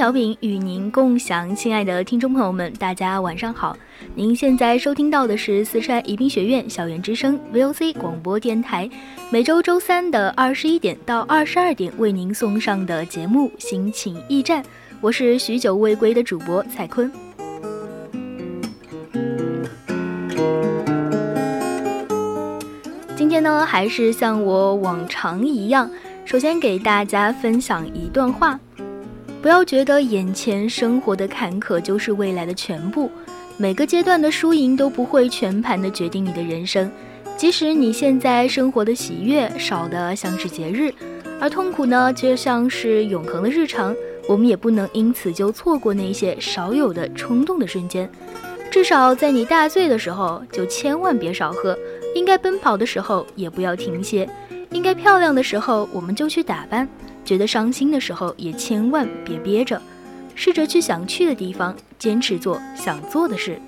调频与您共享，亲爱的听众朋友们，大家晚上好。您现在收听到的是四川宜宾学院校园之声 VOC 广播电台，每周周三的二十一点到二十二点为您送上的节目《心情驿站》，我是许久未归的主播蔡坤。今天呢，还是像我往常一样，首先给大家分享一段话。不要觉得眼前生活的坎坷就是未来的全部，每个阶段的输赢都不会全盘的决定你的人生。即使你现在生活的喜悦少的像是节日，而痛苦呢，就像是永恒的日常，我们也不能因此就错过那些少有的冲动的瞬间。至少在你大醉的时候，就千万别少喝；应该奔跑的时候，也不要停歇；应该漂亮的时候，我们就去打扮。觉得伤心的时候，也千万别憋着，试着去想去的地方，坚持做想做的事。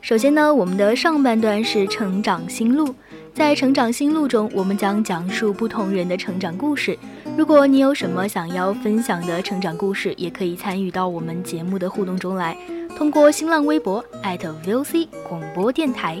首先呢，我们的上半段是成长心路，在成长心路中，我们将讲述不同人的成长故事。如果你有什么想要分享的成长故事，也可以参与到我们节目的互动中来，通过新浪微博艾特 @VOC 广播电台。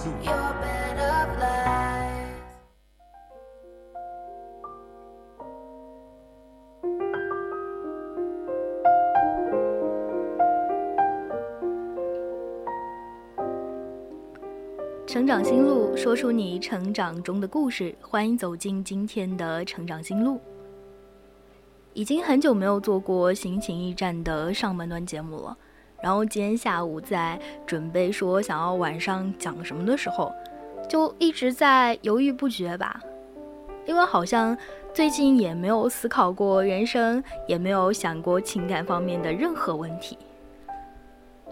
成长心路，说出你成长中的故事。欢迎走进今天的成长心路。已经很久没有做过心情驿站的上半段节目了。然后今天下午在准备说想要晚上讲什么的时候，就一直在犹豫不决吧。因为好像最近也没有思考过人生，也没有想过情感方面的任何问题。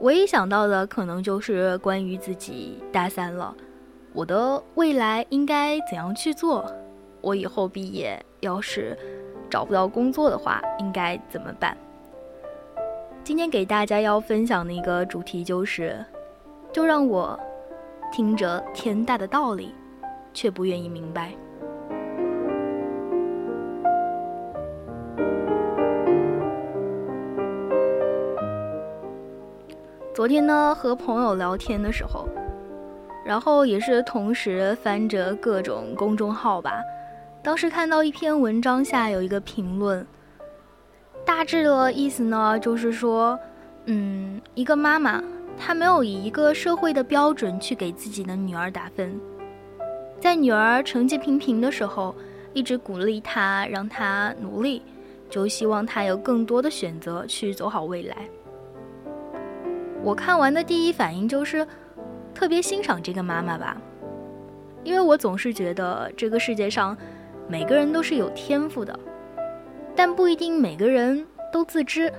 唯一想到的可能就是关于自己大三了，我的未来应该怎样去做？我以后毕业要是找不到工作的话，应该怎么办？今天给大家要分享的一个主题就是，就让我听着天大的道理，却不愿意明白。昨天呢，和朋友聊天的时候，然后也是同时翻着各种公众号吧。当时看到一篇文章下有一个评论，大致的意思呢，就是说，嗯，一个妈妈她没有以一个社会的标准去给自己的女儿打分，在女儿成绩平平的时候，一直鼓励她，让她努力，就希望她有更多的选择去走好未来。我看完的第一反应就是，特别欣赏这个妈妈吧，因为我总是觉得这个世界上每个人都是有天赋的，但不一定每个人都自知。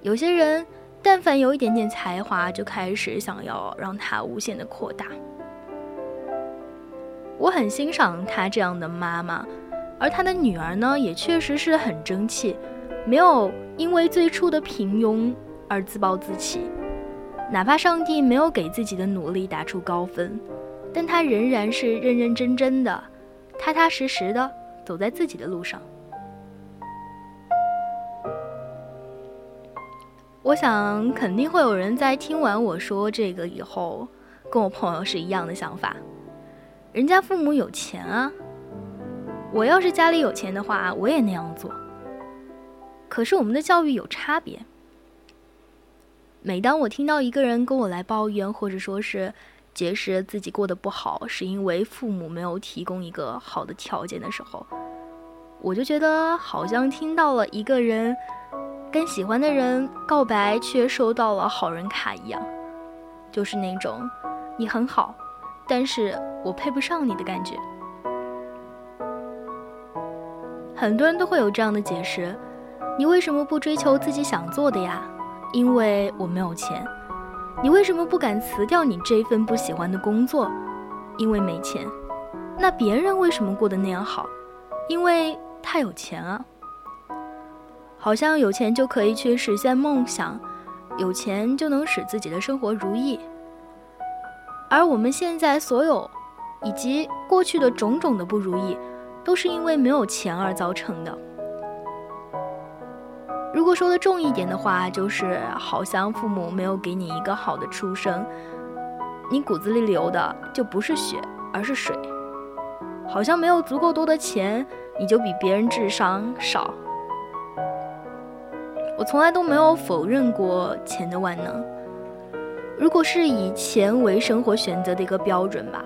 有些人但凡有一点点才华，就开始想要让它无限的扩大。我很欣赏她这样的妈妈，而她的女儿呢，也确实是很争气，没有因为最初的平庸。而自暴自弃，哪怕上帝没有给自己的努力打出高分，但他仍然是认认真真的、踏踏实实的走在自己的路上。我想，肯定会有人在听完我说这个以后，跟我朋友是一样的想法。人家父母有钱啊，我要是家里有钱的话，我也那样做。可是我们的教育有差别。每当我听到一个人跟我来抱怨，或者说是解释自己过得不好，是因为父母没有提供一个好的条件的时候，我就觉得好像听到了一个人跟喜欢的人告白，却收到了好人卡一样，就是那种你很好，但是我配不上你的感觉。很多人都会有这样的解释：你为什么不追求自己想做的呀？因为我没有钱，你为什么不敢辞掉你这份不喜欢的工作？因为没钱。那别人为什么过得那样好？因为他有钱啊。好像有钱就可以去实现梦想，有钱就能使自己的生活如意。而我们现在所有，以及过去的种种的不如意，都是因为没有钱而造成的。如果说的重一点的话，就是好像父母没有给你一个好的出生，你骨子里流的就不是血，而是水。好像没有足够多的钱，你就比别人智商少。我从来都没有否认过钱的万能。如果是以钱为生活选择的一个标准吧，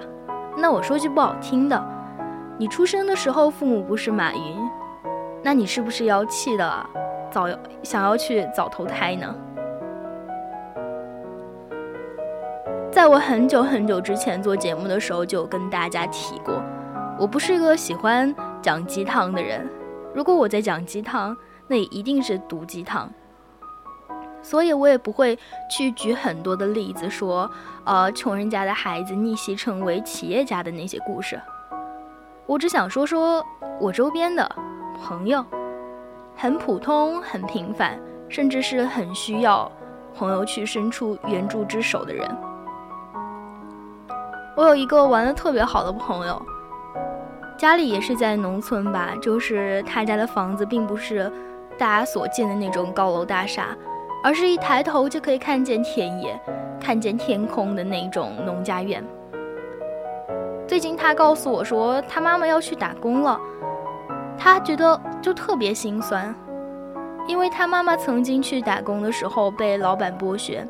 那我说句不好听的，你出生的时候父母不是马云，那你是不是要气的？早想要去早投胎呢。在我很久很久之前做节目的时候，就跟大家提过，我不是一个喜欢讲鸡汤的人。如果我在讲鸡汤，那也一定是毒鸡汤。所以我也不会去举很多的例子，说呃穷人家的孩子逆袭成为企业家的那些故事。我只想说说我周边的朋友。很普通、很平凡，甚至是很需要朋友去伸出援助之手的人。我有一个玩的特别好的朋友，家里也是在农村吧，就是他家的房子并不是大家所见的那种高楼大厦，而是一抬头就可以看见田野、看见天空的那种农家院。最近他告诉我说，他妈妈要去打工了。他觉得就特别心酸，因为他妈妈曾经去打工的时候被老板剥削，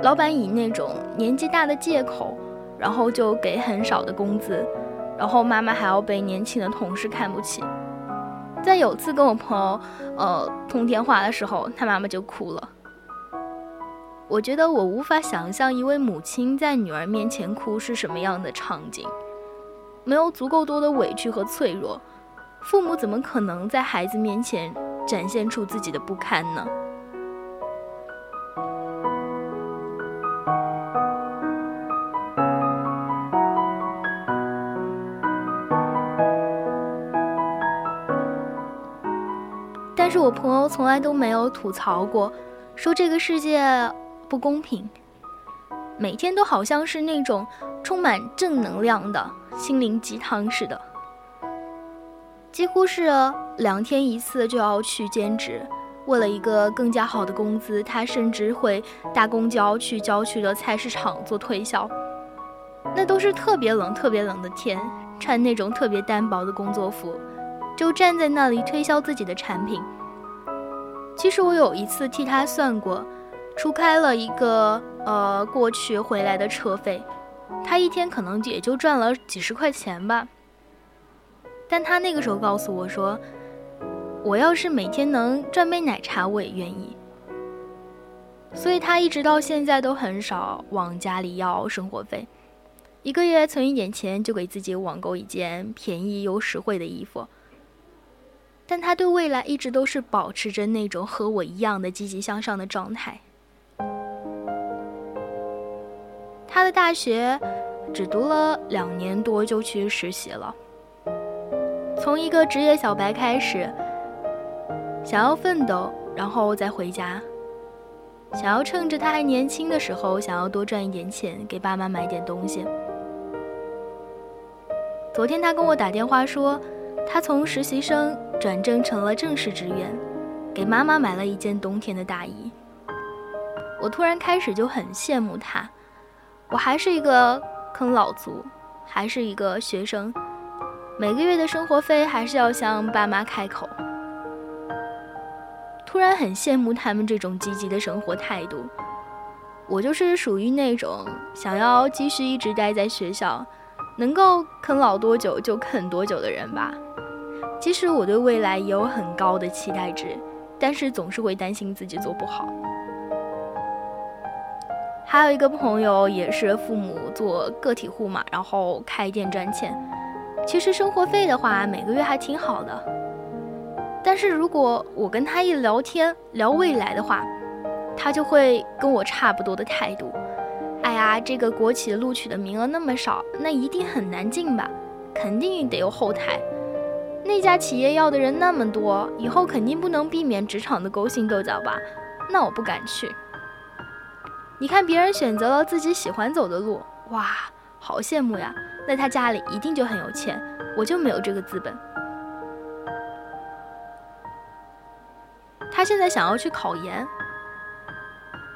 老板以那种年纪大的借口，然后就给很少的工资，然后妈妈还要被年轻的同事看不起。在有次跟我朋友呃通电话的时候，他妈妈就哭了。我觉得我无法想象一位母亲在女儿面前哭是什么样的场景，没有足够多的委屈和脆弱。父母怎么可能在孩子面前展现出自己的不堪呢？但是我朋友从来都没有吐槽过，说这个世界不公平，每天都好像是那种充满正能量的心灵鸡汤似的。几乎是两天一次就要去兼职，为了一个更加好的工资，他甚至会搭公交去郊区的菜市场做推销。那都是特别冷、特别冷的天，穿那种特别单薄的工作服，就站在那里推销自己的产品。其实我有一次替他算过，除开了一个呃过去回来的车费，他一天可能也就赚了几十块钱吧。但他那个时候告诉我说：“我要是每天能赚杯奶茶，我也愿意。”所以，他一直到现在都很少往家里要生活费，一个月存一点钱就给自己网购一件便宜又实惠的衣服。但他对未来一直都是保持着那种和我一样的积极向上的状态。他的大学只读了两年多就去实习了。从一个职业小白开始，想要奋斗，然后再回家。想要趁着他还年轻的时候，想要多赚一点钱，给爸妈买点东西。昨天他跟我打电话说，他从实习生转正成了正式职员，给妈妈买了一件冬天的大衣。我突然开始就很羡慕他，我还是一个啃老族，还是一个学生，每个月的生活费还是要向爸妈开口。突然很羡慕他们这种积极的生活态度，我就是属于那种想要继续一直待在学校。能够啃老多久就啃多久的人吧。即使我对未来也有很高的期待值，但是总是会担心自己做不好。还有一个朋友也是父母做个体户嘛，然后开店赚钱。其实生活费的话，每个月还挺好的。但是如果我跟他一聊天聊未来的话，他就会跟我差不多的态度。哎呀，这个国企录取的名额那么少，那一定很难进吧？肯定得有后台。那家企业要的人那么多，以后肯定不能避免职场的勾心斗角吧？那我不敢去。你看别人选择了自己喜欢走的路，哇，好羡慕呀！那他家里一定就很有钱，我就没有这个资本。他现在想要去考研，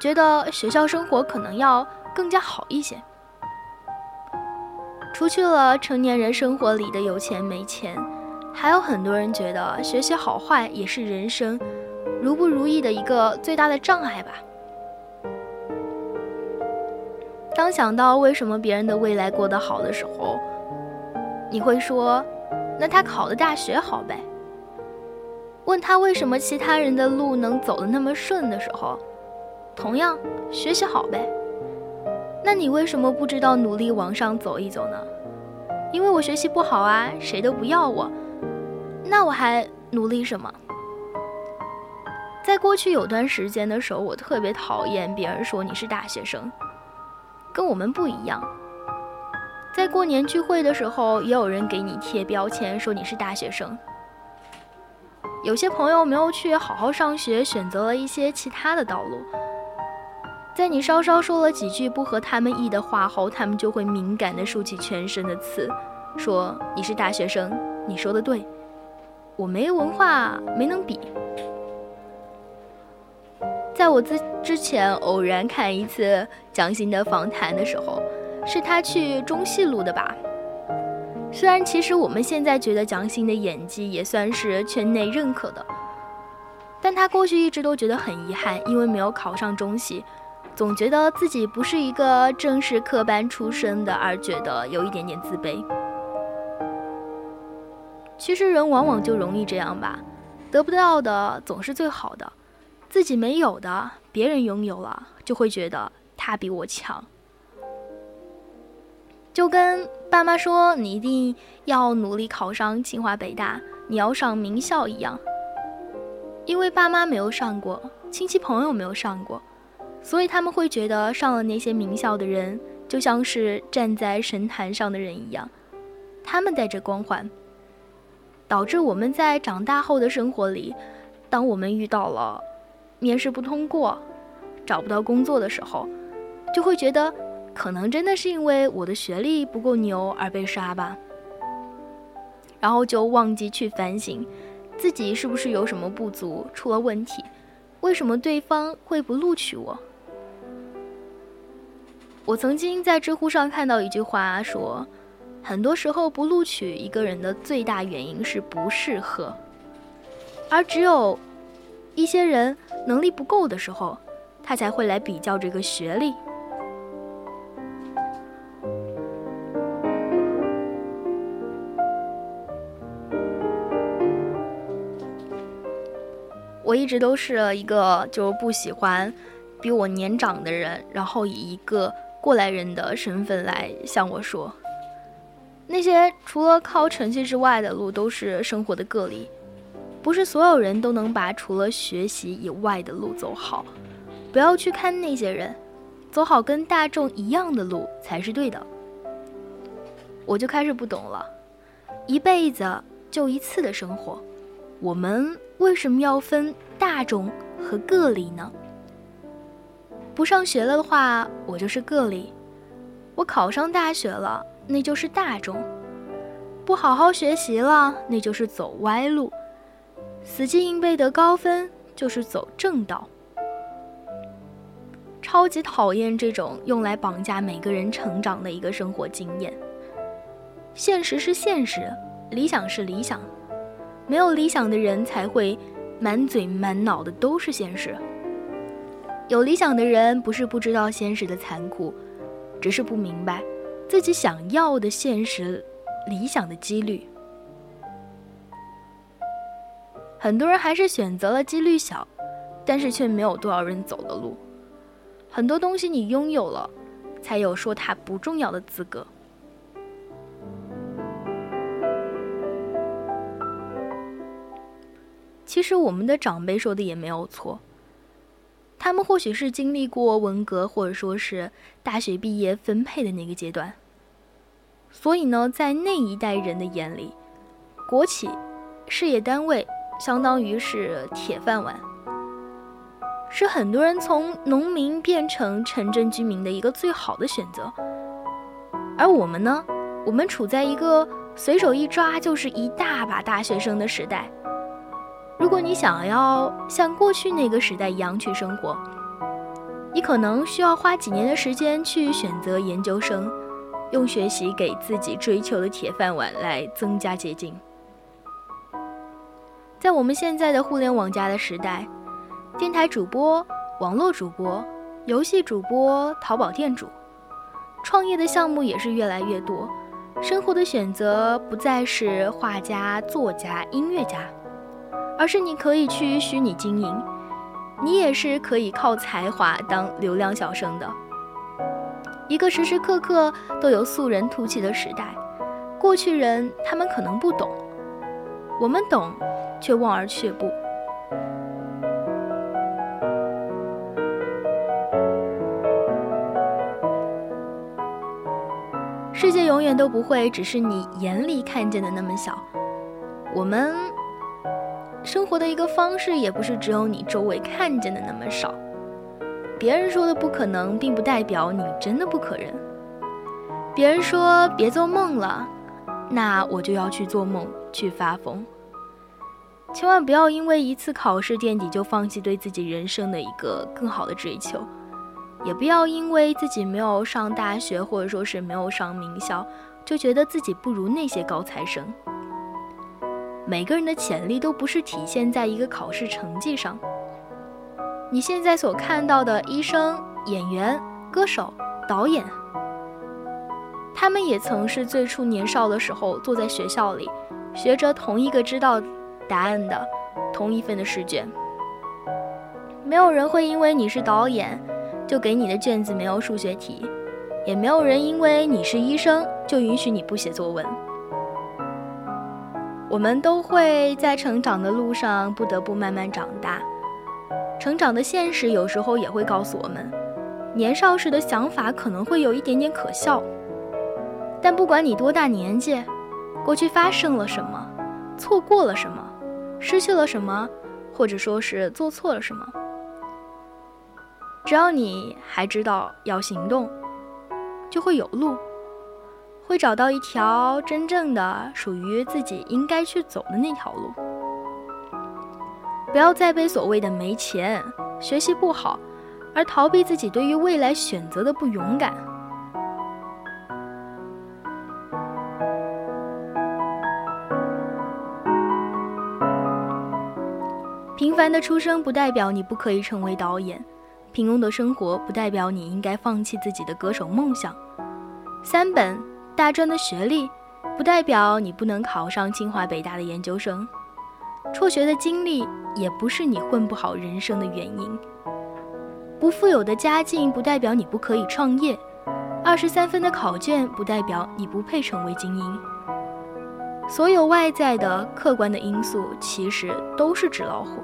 觉得学校生活可能要。更加好一些。除去了成年人生活里的有钱没钱，还有很多人觉得学习好坏也是人生如不如意的一个最大的障碍吧。当想到为什么别人的未来过得好的时候，你会说：“那他考的大学好呗。”问他为什么其他人的路能走得那么顺的时候，同样学习好呗。那你为什么不知道努力往上走一走呢？因为我学习不好啊，谁都不要我。那我还努力什么？在过去有段时间的时候，我特别讨厌别人说你是大学生，跟我们不一样。在过年聚会的时候，也有人给你贴标签，说你是大学生。有些朋友没有去好好上学，选择了一些其他的道路。在你稍稍说了几句不合他们意的话后，他们就会敏感地竖起全身的刺，说你是大学生，你说的对，我没文化，没能比。我之之前偶然看一次蒋欣的访谈的时候，是他去中戏录的吧？虽然其实我们现在觉得蒋欣的演技也算是圈内认可的，但他过去一直都觉得很遗憾，因为没有考上中戏。总觉得自己不是一个正式科班出身的，而觉得有一点点自卑。其实人往往就容易这样吧，得不到的总是最好的，自己没有的别人拥有了，就会觉得他比我强。就跟爸妈说你一定要努力考上清华北大，你要上名校一样，因为爸妈没有上过，亲戚朋友没有上过。所以他们会觉得上了那些名校的人就像是站在神坛上的人一样，他们带着光环，导致我们在长大后的生活里，当我们遇到了面试不通过、找不到工作的时候，就会觉得可能真的是因为我的学历不够牛而被刷吧，然后就忘记去反省自己是不是有什么不足、出了问题，为什么对方会不录取我。我曾经在知乎上看到一句话说，很多时候不录取一个人的最大原因是不适合，而只有一些人能力不够的时候，他才会来比较这个学历。我一直都是一个就不喜欢比我年长的人，然后以一个。过来人的身份来向我说，那些除了靠成绩之外的路都是生活的个例，不是所有人都能把除了学习以外的路走好。不要去看那些人，走好跟大众一样的路才是对的。我就开始不懂了，一辈子就一次的生活，我们为什么要分大众和个例呢？不上学了的话，我就是个例；我考上大学了，那就是大众；不好好学习了，那就是走歪路；死记硬背得高分，就是走正道。超级讨厌这种用来绑架每个人成长的一个生活经验。现实是现实，理想是理想，没有理想的人才会满嘴满脑的都是现实。有理想的人不是不知道现实的残酷，只是不明白自己想要的现实理想的几率。很多人还是选择了几率小，但是却没有多少人走的路。很多东西你拥有了，才有说它不重要的资格。其实我们的长辈说的也没有错，他们或许是经历过文革或者说是大学毕业分配的那个阶段，所以呢，在那一代人的眼里，国企、事业单位相当于是铁饭碗。是很多人从农民变成城镇居民的一个最好的选择，而我们呢，我们处在一个随手一抓就是一大把大学生的时代。如果你想要像过去那个时代一样去生活，你可能需要花几年的时间去选择研究生，用学习给自己追求的铁饭碗来增加捷径。在我们现在的互联网加的时代。电台主播、网络主播、游戏主播、淘宝店主，创业的项目也是越来越多。生活的选择不再是画家、作家、音乐家，而是你可以去虚拟经营，你也是可以靠才华当流量小生的。一个时时刻刻都有素人突起的时代，过去人他们可能不懂，我们懂，却望而却步。世界永远都不会只是你眼里看见的那么小，我们生活的一个方式也不是只有你周围看见的那么少。别人说的不可能，并不代表你真的不可能。别人说别做梦了，那我就要去做梦，去发疯。千万不要因为一次考试垫底就放弃对自己人生的一个更好的追求。也不要因为自己没有上大学，或者说是没有上名校，就觉得自己不如那些高材生。每个人的潜力都不是体现在一个考试成绩上。你现在所看到的医生、演员、歌手、导演，他们也曾是最初年少的时候坐在学校里，学着同一个知道答案的同一份的试卷。没有人会因为你是导演。就给你的卷子没有数学题，也没有人因为你是医生就允许你不写作文。我们都会在成长的路上不得不慢慢长大，成长的现实有时候也会告诉我们，年少时的想法可能会有一点点可笑。但不管你多大年纪，过去发生了什么，错过了什么，失去了什么，或者说是做错了什么。只要你还知道要行动，就会有路，会找到一条真正的属于自己应该去走的那条路。不要再被所谓的没钱、学习不好而逃避自己对于未来选择的不勇敢。凡的出生不代表你不可以成为导演。平庸的生活不代表你应该放弃自己的歌手梦想，三本大专的学历不代表你不能考上清华北大的研究生，辍学的经历也不是你混不好人生的原因，不富有的家境不代表你不可以创业，二十三分的考卷不代表你不配成为精英，所有外在的客观的因素其实都是纸老虎。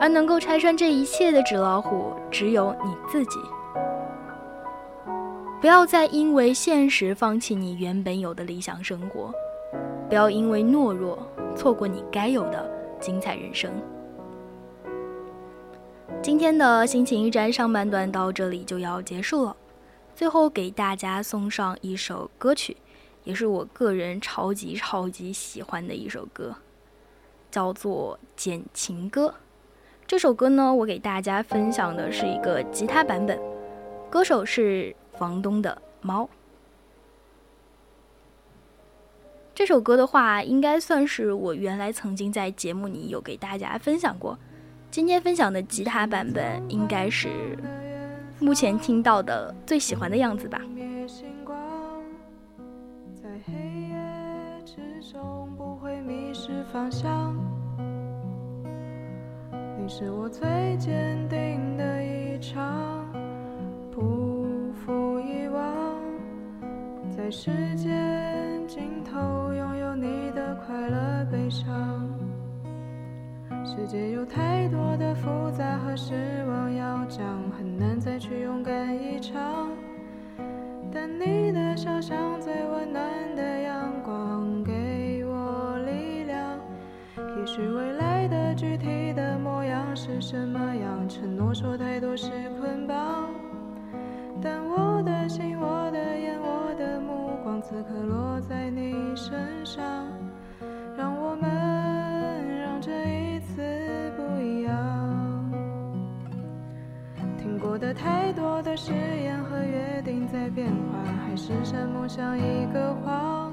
而能够拆穿这一切的纸老虎，只有你自己。不要再因为现实放弃你原本有的理想生活，不要因为懦弱错过你该有的精彩人生。今天的心情驿站上半段到这里就要结束了，最后给大家送上一首歌曲，也是我个人超级超级喜欢的一首歌，叫做《简情歌》。这首歌呢，我给大家分享的是一个吉他版本，歌手是房东的猫。这首歌的话，应该算是我原来曾经在节目里有给大家分享过。今天分享的吉他版本，应该是目前听到的最喜欢的样子吧。在黑夜之中不会迷失方向，你是我最坚定的一场，不负遗忘，在时间尽头拥有你的快乐悲伤。世界有太多的复杂和失望要讲，很难再去勇敢一场。但你的笑像最温暖的阳光，给我力量。也许未来的承诺说太多是捆绑。但我的心，我的眼，我的目光，此刻落在你身上，让我们让这一次不一样。听过的太多的誓言和约定在变化，海誓山盟像一个谎。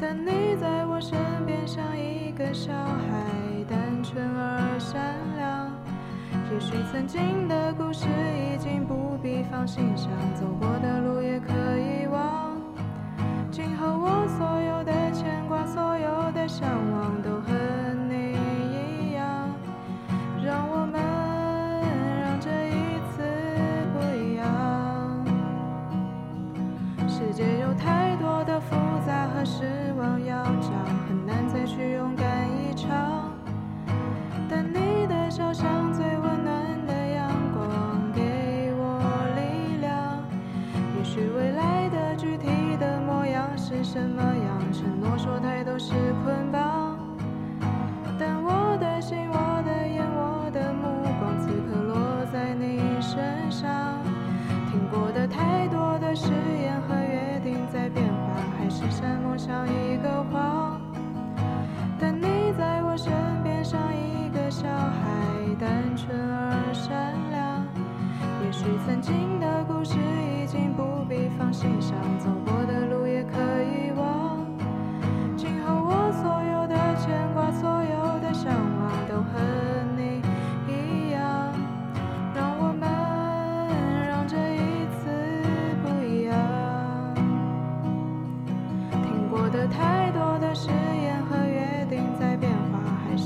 但你在我身边像一个小孩，也许曾经的故事已经不必放心上，走过的路也可以忘。今后我所有是捆绑。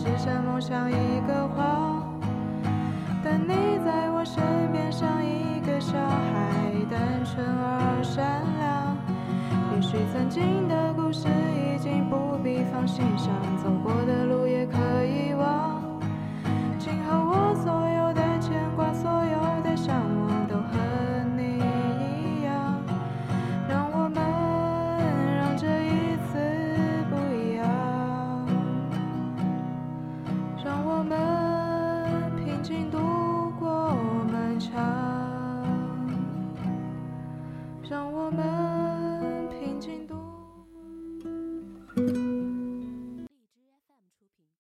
化，海誓山盟像一个谎。但你在我身边像一个小孩，单纯而善良。也许曾经的故事已经不必放心上，走过的路也可以忘。